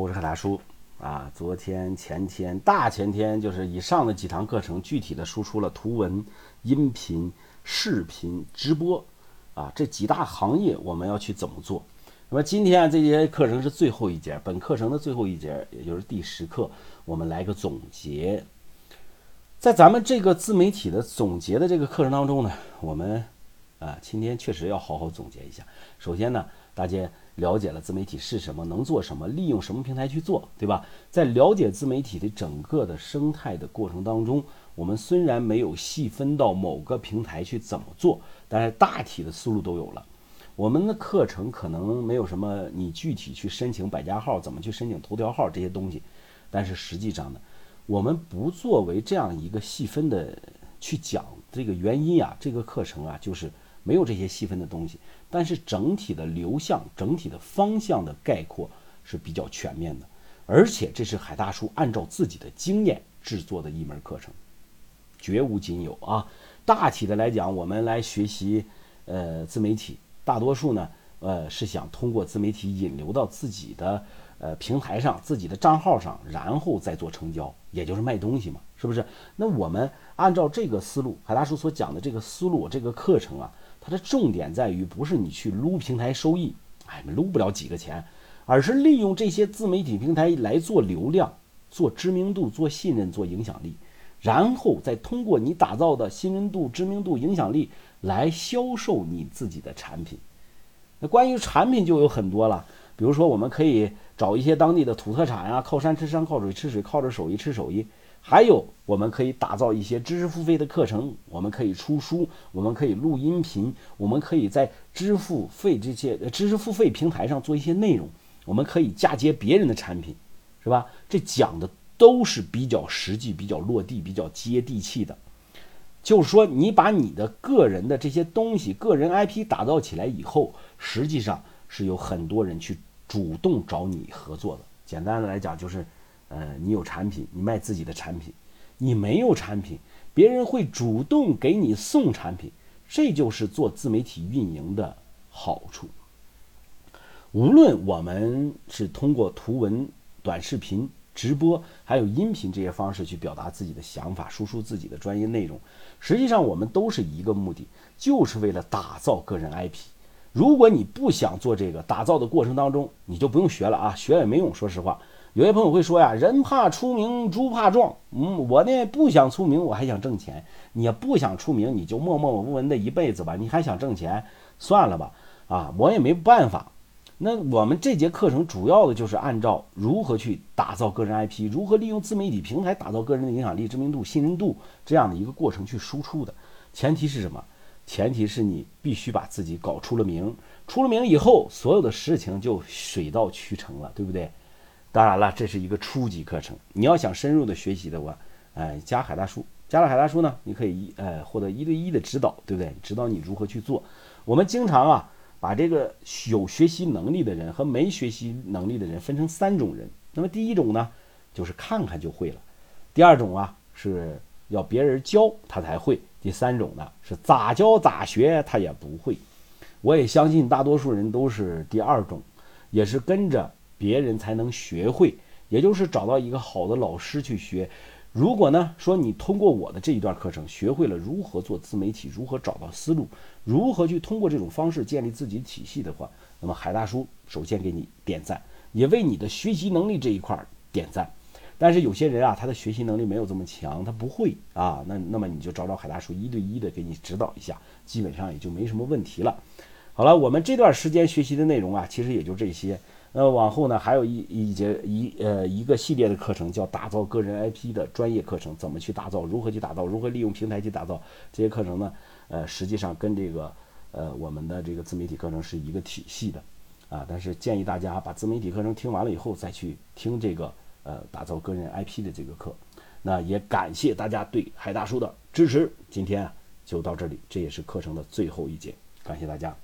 我是海大叔啊，昨天、前天、大前天，就是以上的几堂课程，具体的输出了图文、音频、视频、直播啊这几大行业，我们要去怎么做？那么今天这节课程是最后一节，本课程的最后一节，也就是第十课，我们来个总结。在咱们这个自媒体的总结的这个课程当中呢，我们啊今天确实要好好总结一下。首先呢，大家。了解了自媒体是什么，能做什么，利用什么平台去做，对吧？在了解自媒体的整个的生态的过程当中，我们虽然没有细分到某个平台去怎么做，但是大体的思路都有了。我们的课程可能没有什么你具体去申请百家号，怎么去申请头条号这些东西，但是实际上呢，我们不作为这样一个细分的去讲这个原因啊，这个课程啊就是。没有这些细分的东西，但是整体的流向、整体的方向的概括是比较全面的，而且这是海大叔按照自己的经验制作的一门课程，绝无仅有啊！大体的来讲，我们来学习呃自媒体，大多数呢呃是想通过自媒体引流到自己的呃平台上、自己的账号上，然后再做成交，也就是卖东西嘛，是不是？那我们按照这个思路，海大叔所讲的这个思路，这个课程啊。它的重点在于，不是你去撸平台收益，哎，撸不了几个钱，而是利用这些自媒体平台来做流量、做知名度、做信任、做影响力，然后再通过你打造的信任度、知名度、影响力来销售你自己的产品。那关于产品就有很多了，比如说我们可以找一些当地的土特产啊，靠山吃山，靠水吃水，靠着手艺吃手艺。还有，我们可以打造一些知识付费的课程，我们可以出书，我们可以录音频，我们可以在支付费这些知识付费平台上做一些内容，我们可以嫁接别人的产品，是吧？这讲的都是比较实际、比较落地、比较接地气的。就是说，你把你的个人的这些东西、个人 IP 打造起来以后，实际上是有很多人去主动找你合作的。简单的来讲，就是。呃，你有产品，你卖自己的产品；你没有产品，别人会主动给你送产品。这就是做自媒体运营的好处。无论我们是通过图文、短视频、直播，还有音频这些方式去表达自己的想法，输出自己的专业内容，实际上我们都是一个目的，就是为了打造个人 IP。如果你不想做这个打造的过程当中，你就不用学了啊，学也没用。说实话。有些朋友会说呀，人怕出名，猪怕壮。嗯，我呢不想出名，我还想挣钱。你不想出名，你就默默无闻的一辈子吧。你还想挣钱，算了吧。啊，我也没办法。那我们这节课程主要的就是按照如何去打造个人 IP，如何利用自媒体平台打造个人的影响力、知名度、信任度这样的一个过程去输出的。前提是什么？前提是你必须把自己搞出了名，出了名以后，所有的事情就水到渠成了，对不对？当然了，这是一个初级课程。你要想深入的学习的话，哎，加海大叔，加了海大叔呢，你可以一呃获得一对一的指导，对不对？指导你如何去做。我们经常啊，把这个有学习能力的人和没学习能力的人分成三种人。那么第一种呢，就是看看就会了；第二种啊，是要别人教他才会；第三种呢，是咋教咋学他也不会。我也相信大多数人都是第二种，也是跟着。别人才能学会，也就是找到一个好的老师去学。如果呢说你通过我的这一段课程学会了如何做自媒体，如何找到思路，如何去通过这种方式建立自己体系的话，那么海大叔首先给你点赞，也为你的学习能力这一块点赞。但是有些人啊，他的学习能力没有这么强，他不会啊，那那么你就找找海大叔一对一的给你指导一下，基本上也就没什么问题了。好了，我们这段时间学习的内容啊，其实也就这些。那往后呢，还有一一节一呃一个系列的课程，叫打造个人 IP 的专业课程，怎么去打造，如何去打造，如何利用平台去打造这些课程呢？呃，实际上跟这个呃我们的这个自媒体课程是一个体系的，啊，但是建议大家把自媒体课程听完了以后，再去听这个呃打造个人 IP 的这个课。那也感谢大家对海大叔的支持，今天就到这里，这也是课程的最后一节，感谢大家。